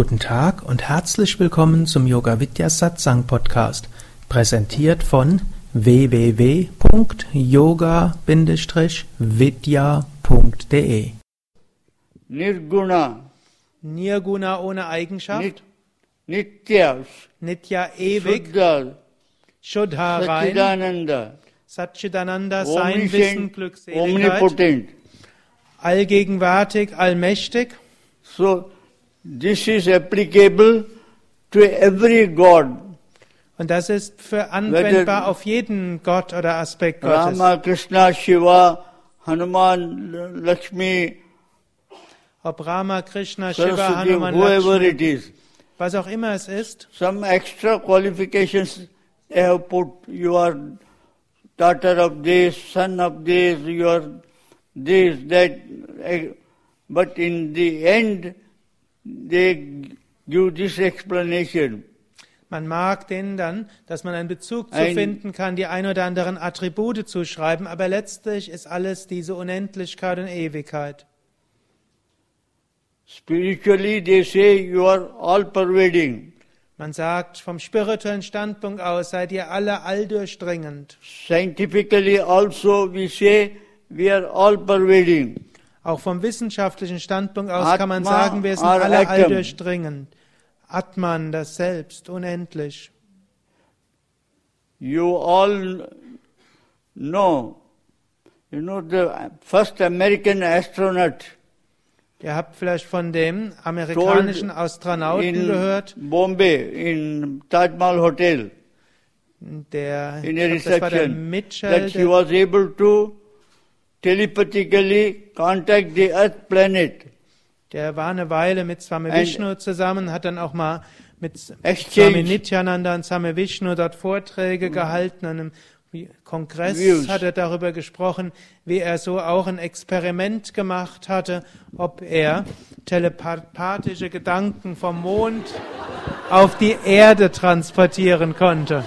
Guten Tag und herzlich willkommen zum Yoga Vidya Satsang Podcast, präsentiert von www.yoga-vidya.de. Nirguna, Nirguna ohne Eigenschaft, Nit, Nitya, Nitya ewig, Shuddha, Shuddha rein, Satchidananda, Satchidananda sein Wissen, Glückseligkeit, omnipotent. allgegenwärtig, allmächtig. So, this is applicable to every God. Und das ist für anwendbar auf jeden Gott oder Aspekt Gottes. Rama, Krishna, Shiva, Hanuman, Lakshmi, Ob Rama, Krishna, Shiva, Hanuman, whoever it is. was auch immer es ist. Some extra qualifications they have put. You are daughter of this, son of this, you are this, that. eh, But in the end, they give this explanation. Man mag denen dann, dass man einen Bezug zu finden kann, die ein oder anderen Attribute zuschreiben, aber letztlich ist alles diese Unendlichkeit und Ewigkeit. Spiritually, they say you are all pervading. Man sagt, vom spirituellen Standpunkt aus seid ihr alle alldurchdringend. Scientifically, also, we say we are all pervading. Auch vom wissenschaftlichen Standpunkt aus Atma kann man sagen, wir sind alle atom. alldurchdringend. Atman, das Selbst, unendlich. You all know, you know, the first American astronaut Ihr habt vielleicht von dem amerikanischen Astronauten in gehört, Bombay, in Taj Mahal Hotel, der, in a war der reception, Mitchell, that he was able to telepathically contact the Earth planet, der war eine Weile mit Swami Vishnu zusammen, hat dann auch mal mit Swami. Nityananda und Swami Vishnu dort Vorträge gehalten. An einem Kongress Views. hat er darüber gesprochen, wie er so auch ein Experiment gemacht hatte, ob er telepathische Gedanken vom Mond auf die Erde transportieren konnte.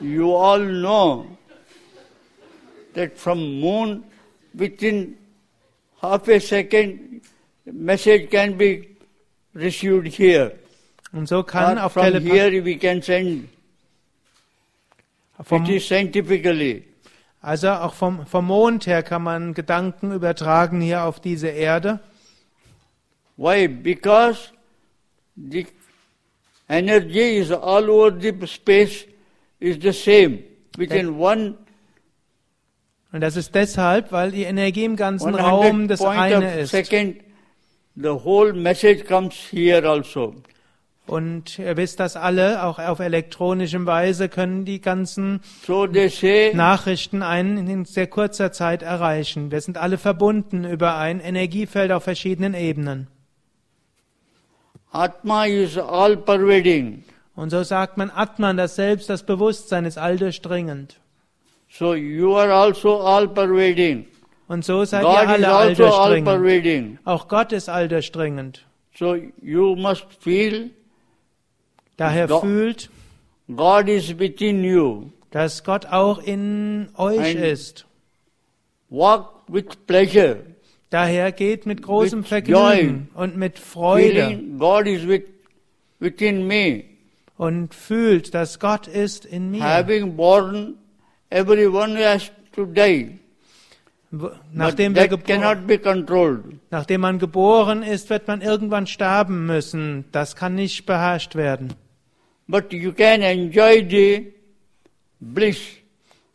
you all know that from moon, within half a second, message can be received here. Und so kann Or auf from Telepathie here we can send. vom, It is scientifically. also auch vom, vom Mond her kann man Gedanken übertragen hier auf diese Erde. Why? Because the energy is all over the space is the same. Within one Und das ist deshalb, weil die Energie im ganzen 100 Raum das eine ist. second, the whole message comes here also. Und ihr wisst das alle, auch auf elektronischem Weise können die ganzen So say Nachrichten einen in sehr kurzer Zeit erreichen. Wir sind alle verbunden über ein Energiefeld auf verschiedenen Ebenen. Atma is all pervading. Und so sagt man Atman, das Selbst, das Bewusstsein ist alldurchdringend. So you are also all pervading. Und so seid God ihr alle also all alldurchdringend. pervading. Auch Gott ist alldurchdringend. So you must feel Daher Go- fühlt, God is within you. dass Gott auch in euch Ein- ist. Walk with pleasure. Daher geht mit großem With Vergnügen und mit Freude God is with, within me. und fühlt, dass Gott ist in mir. Having born, everyone has to die. Nachdem, wir that gebo- cannot be controlled. nachdem man geboren ist, wird man irgendwann sterben müssen. Das kann nicht beherrscht werden. But you can enjoy the bliss.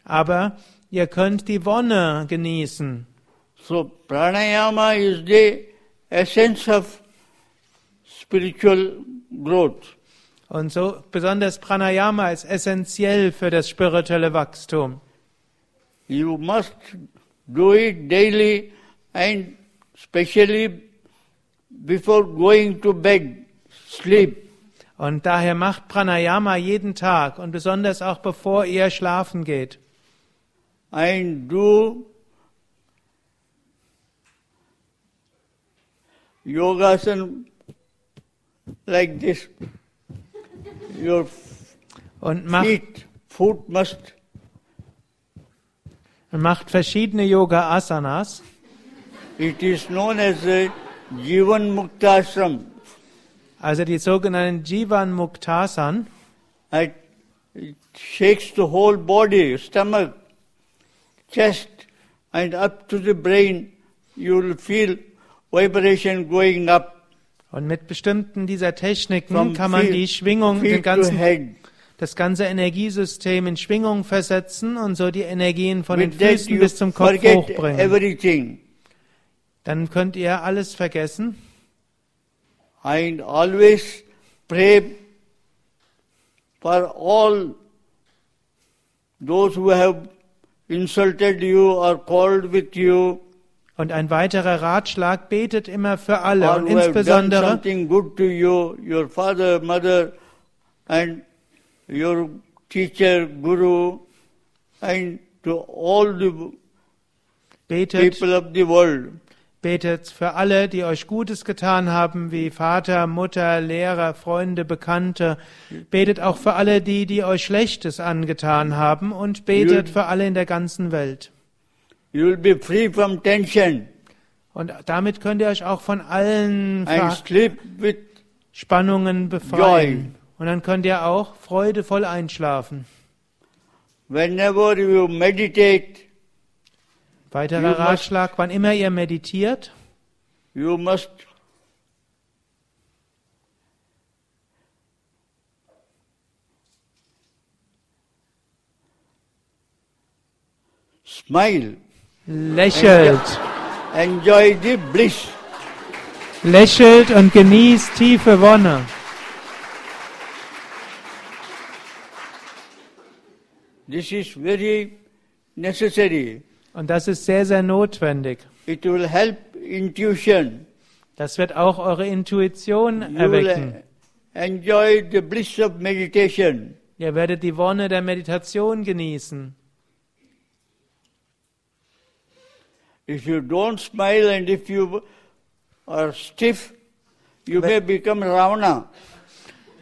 Aber ihr könnt die Wonne genießen. So pranayama is the essence of spiritual growth. Und so besonders Pranayama ist essentiell für das spirituelle Wachstum. You must do it daily and especially before going to bed, sleep. Und daher macht Pranayama jeden Tag und besonders auch bevor ihr schlafen geht. and do yogasan like this. Your Und macht, feet, foot must und macht verschiedene Yoga-Asanas. It is known as a Jivan Muktasam. Also die sogenannten Jivan Muktasan. It shakes the whole body, stomach, chest, and up to the brain. You will feel vibration going up Und mit bestimmten dieser Techniken from kann man die Schwingung, den ganzen, das ganze Energiesystem in Schwingung versetzen und so die Energien von den With Füßen bis zum Kopf hochbringen. everything. Dann könnt ihr alles vergessen And always pray for all those who have insulted you or quarreled with you Und ein weiterer Ratschlag, betet immer für alle or und insbesondere something good to you, your father, mother, and your teacher, guru, and to all the betet, people of the world. betet für alle, die euch Gutes getan haben, wie Vater, Mutter, Lehrer, Freunde, Bekannte. Betet auch für alle die, die euch Schlechtes angetan haben und betet für alle in der ganzen Welt. You will be free from tension Und damit könnt ihr euch auch von allen Ver Spannungen befreien. Und dann könnt ihr auch freudevoll einschlafen. whenever you meditate. Weiterer You must- Ratschlag, wann immer ihr meditiert, You must smile, lächelt. enjoy the bliss. Lächelt und genießt tiefe Wonne. This is very necessary. Und das ist sehr, sehr notwendig. It will help intuition. Das wird auch eure Intuition You erwecken. enjoy the bliss of meditation. Ihr werdet die Wonne der Meditation genießen. If you don't smile and if you are stiff, you may become Ravana,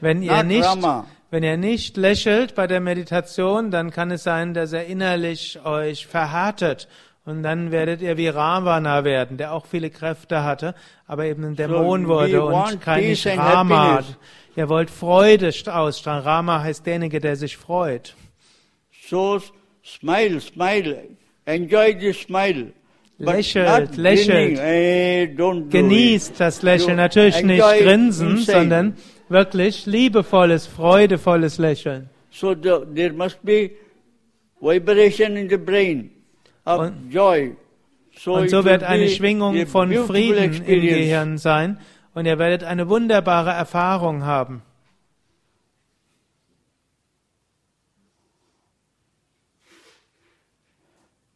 Wenn ihr nicht, Rama. wenn ihr nicht lächelt bei der Meditation, dann kann es sein, dass er innerlich euch verhärtet. Und dann werdet ihr wie Ravana werden, der auch viele Kräfte hatte, aber eben ein Dämon we wurde und kein Rama. Ihr wollt Freude st- ausstrahlen. Rama heißt derjenige, der sich freut. So smile, smile, enjoy the smile. Lächelt, lächelt. Eh, Genießt das Lächeln. Natürlich nicht grinsen, sondern wirklich liebevolles, freudevolles Lächeln. So the, there must be vibration in the brain of Und- joy. So Und so wird eine Schwingung von Frieden im. Gehirn sein und ihr werdet eine wunderbare Erfahrung haben.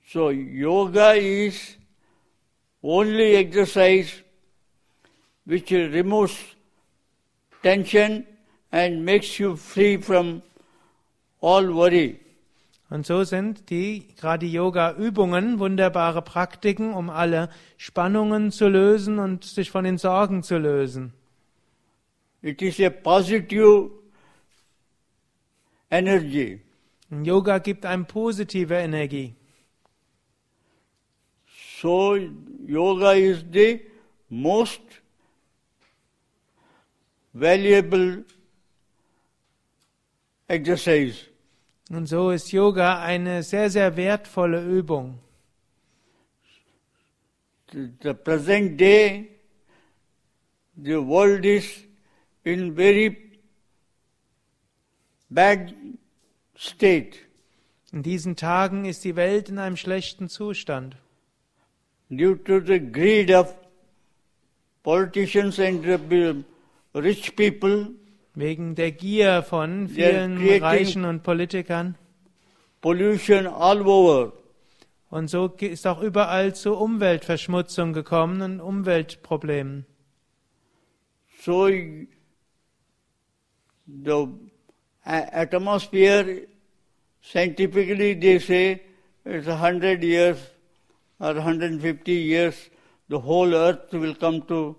So yoga is only exercise which removes tension and makes you free from all worry. Und so sind die gerade Yoga-Übungen wunderbare Praktiken, um alle Spannungen zu lösen und sich von den Sorgen zu lösen. It is a positive energy. Und Yoga gibt einem positive Energie. So yoga is the most valuable exercise. Und so ist Yoga eine sehr, sehr wertvolle Übung. The, present day, the world is in very bad state In diesen Tagen ist die Welt in einem schlechten Zustand. Due to the greed of politicians and rich people, Wegen der Gier von vielen Reichen und Politikern. pollution all over. Und so ist auch überall zu Umweltverschmutzung gekommen und Umweltproblemen. So the atmosphere, scientifically they say it's 100 years or 150 years, the whole earth will come to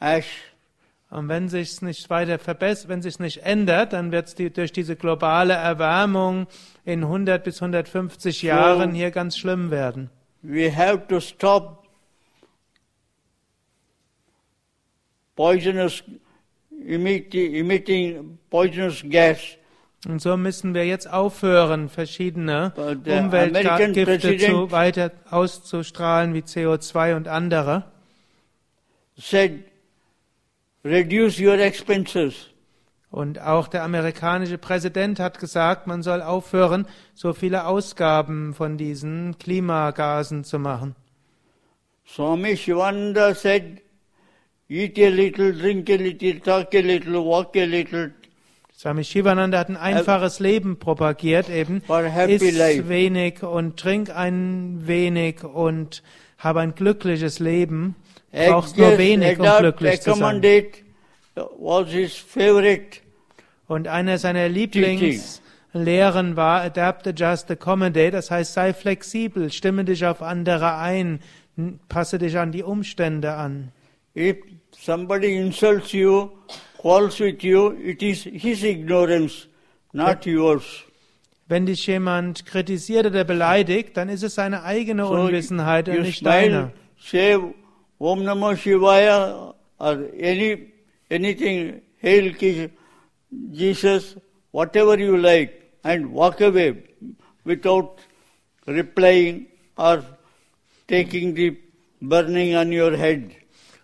ash. Und wenn sich's nicht weiter verbessert, wenn sich's nicht ändert, dann wird es die, durch diese globale Erwärmung in 100 bis 150 Jahren hier ganz schlimm werden. We have to stop poisonous, emitting, emitting poisonous gas. Und so müssen wir jetzt aufhören, verschiedene Umweltgifte zu weiter auszustrahlen wie CO2 und andere. Said, reduce your expenses. Und auch der amerikanische Präsident hat gesagt, man soll aufhören, so viele Ausgaben von diesen Klimagasen zu machen. Swami Shivananda said, eat a little, drink a little, talk a little, walk a little, Swami Shivananda hat ein einfaches Leben propagiert, eben iss wenig und trink ein wenig und habe ein glückliches Leben. Brauchst nur wenig, um glücklich zu sein. Und einer seiner Lieblingslehren war Adapt, Adjust, Accommodate. Das heißt, sei flexibel, stimme dich auf andere ein, passe dich an die Umstände an. If somebody insults you, quarrels with you, it is his ignorance, not yours. Wenn dich jemand kritisiert oder beleidigt, dann ist es seine eigene So Unwissenheit und you nicht deine. say Om Namah Shivaya or any anything, Hail Jesus, whatever you like, and walk away without replying or taking the burning on your head.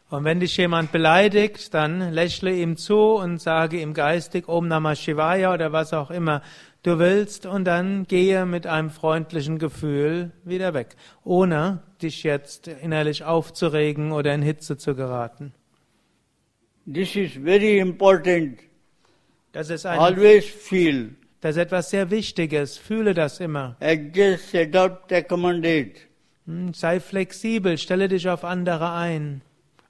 Und wenn dich jemand beleidigt, dann lächle ihm zu und sage ihm geistig Om Namah Shivaya oder was auch immer du willst und dann gehe mit einem freundlichen Gefühl wieder weg, ohne dich jetzt innerlich aufzuregen oder in Hitze zu geraten. This is very important. Das ist, ein, Always feel, das ist etwas sehr Wichtiges. Fühle das immer. adjust, adapt, accommodate. Hm, Sei flexibel, stelle dich auf andere ein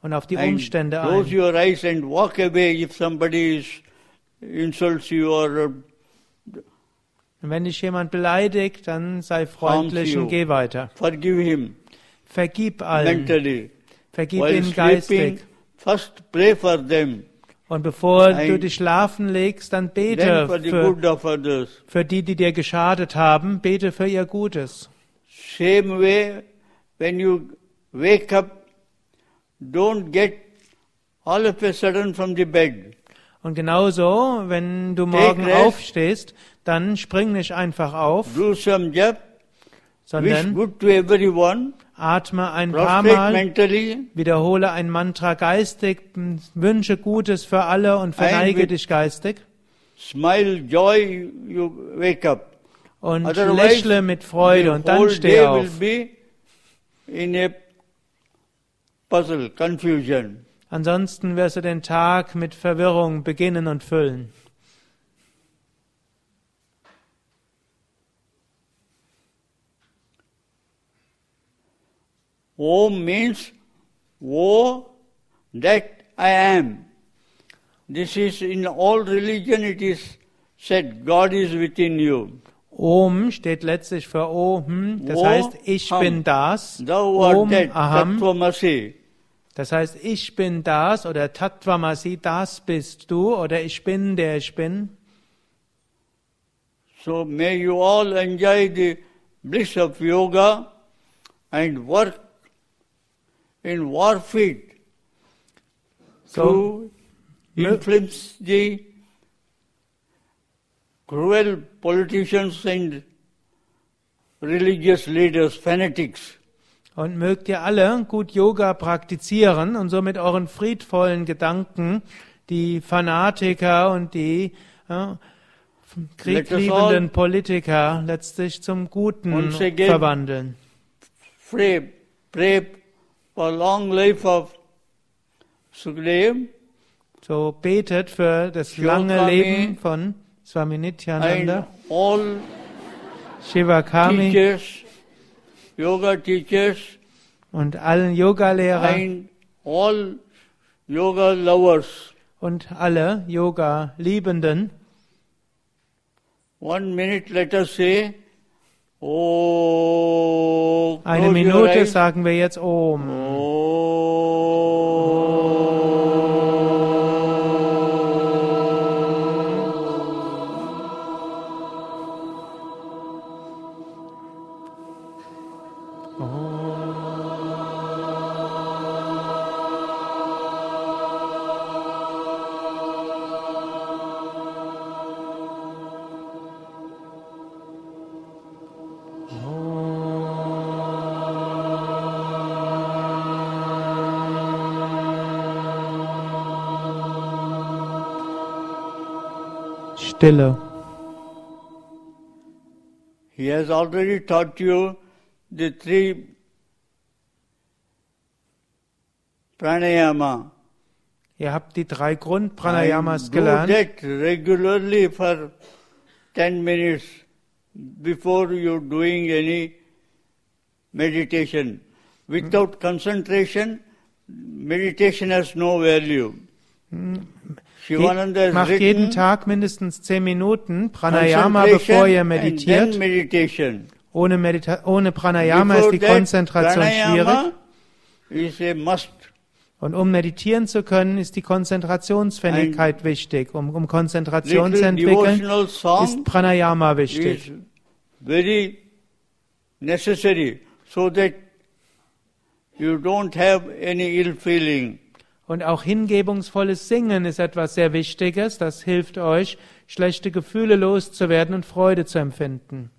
und auf die Umstände close ein. your eyes and walk away if somebody is, insults you or uh, Und wenn dich jemand beleidigt, dann sei freundlich und geh weiter. forgive him Vergib allen. mentally. Vergib While ihnen geistig. first pray for them, Und bevor Ein- du dich schlafen legst, dann bete for the für, für die, die dir geschadet haben. Bete für ihr Gutes. Same way, when you wake up, don't get all of a sudden from the bed. Und genauso, wenn du morgen rest. aufstehst, dann spring nicht einfach auf, Do some wish sondern good to everyone, atme ein paar Mal, mentally, wiederhole ein Mantra geistig, wünsche Gutes für alle und verneige dich geistig smile, joy, you wake up. und Otherwise, lächle mit Freude und dann steh auf. be in a puzzle, confusion. Ansonsten wirst du den Tag mit Verwirrung beginnen und füllen. Om means, O that I am. This is in all religion it is said, God is within you. Om steht letztlich für Om, das heißt, ich Ham. bin das. Om Aham, das heißt, ich bin das oder Tattvamasi, das bist du oder ich bin, der ich bin. So may you all enjoy the bliss of yoga and work in warfare So, to influence the cruel politicians and religious leaders, fanatics. und mögt ihr alle gut Yoga praktizieren und so mit euren friedvollen Gedanken die Fanatiker und die ja, kriegliebenden Politiker letztlich zum Guten verwandeln. Pray, pray for long life of Sukhdev So betet für das lange Leben von Swami and Nityananda, all Shivakami teachers, yoga teachers, und allen Yogalehrer and all yoga lovers. und alle Yoga-Liebenden. One minute, let us say, Oh, Eine Minute sagen wir jetzt Om. Stille. He has already taught you the three pranayama. Ihr habt die drei Grundpranayamas And do that regularly for 10 minutes before you doing any meditation. Without concentration, meditation has no value. Shivananda has Macht jeden Tag mindestens zehn Minuten Pranayama, bevor ihr meditiert. Ohne, Medita ohne Pranayama ist die Konzentration schwierig. Und um meditieren zu können, ist die Konzentrationsfähigkeit wichtig. Um, um Konzentration zu entwickeln, ist Pranayama wichtig. very necessary so that you don't have any ill feeling. Und auch hingebungsvolles Singen ist etwas sehr Wichtiges. Das hilft euch, schlechte Gefühle loszuwerden und Freude zu empfinden.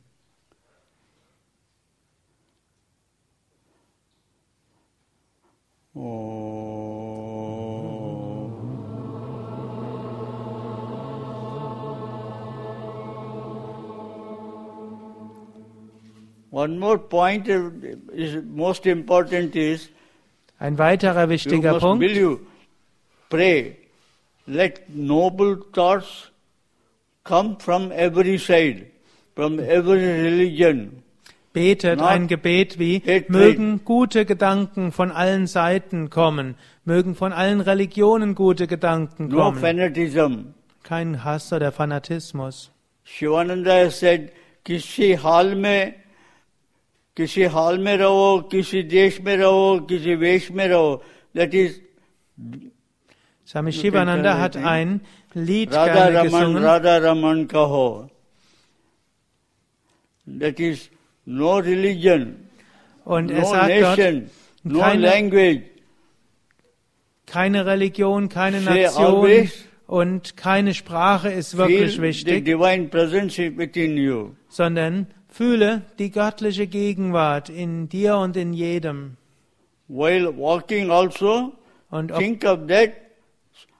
One more point is most important is ein weiterer wichtiger Punkt. Believe, pray, let noble thoughts come from every side, from every religion. Betet ein Gebet wie, mögen gute Gedanken von allen Seiten kommen, mögen von allen Religionen gute Gedanken kommen. Fanatism. Kein Hass oder Fanatismus. Shivananda said, kisi hal mein किसी हाल में रहो किसी देश में रहो किसी वेश में रहो that is Swami You can Shivananda tell hat it, ein Lied Radha gerne Raman gesungen. Radha Raman kaho that is no religion Und er no sagt dort, nation no keine- language keine Religion, keine Say Nation always, und keine Sprache ist wirklich feel the wichtig, divine presence within you sondern fühle die göttliche Gegenwart in dir und in jedem. while walking also Und ob, think of that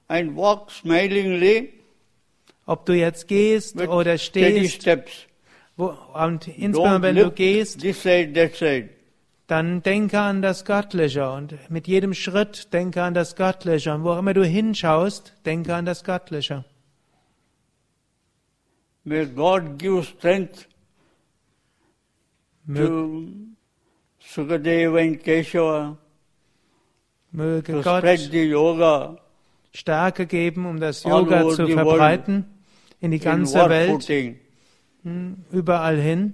and walk smilingly ob du jetzt gehst oder stehst, wo, und insbesondere wenn du gehst, this side, that side. dann denke an das Göttliche und mit jedem Schritt denke an das Göttliche und wo immer du hinschaust, denke an das Göttliche. May God give strength Sukadeva Keshava möge Gott Stärke geben, um das Yoga zu verbreiten in die ganze Welt, hm, überall hin.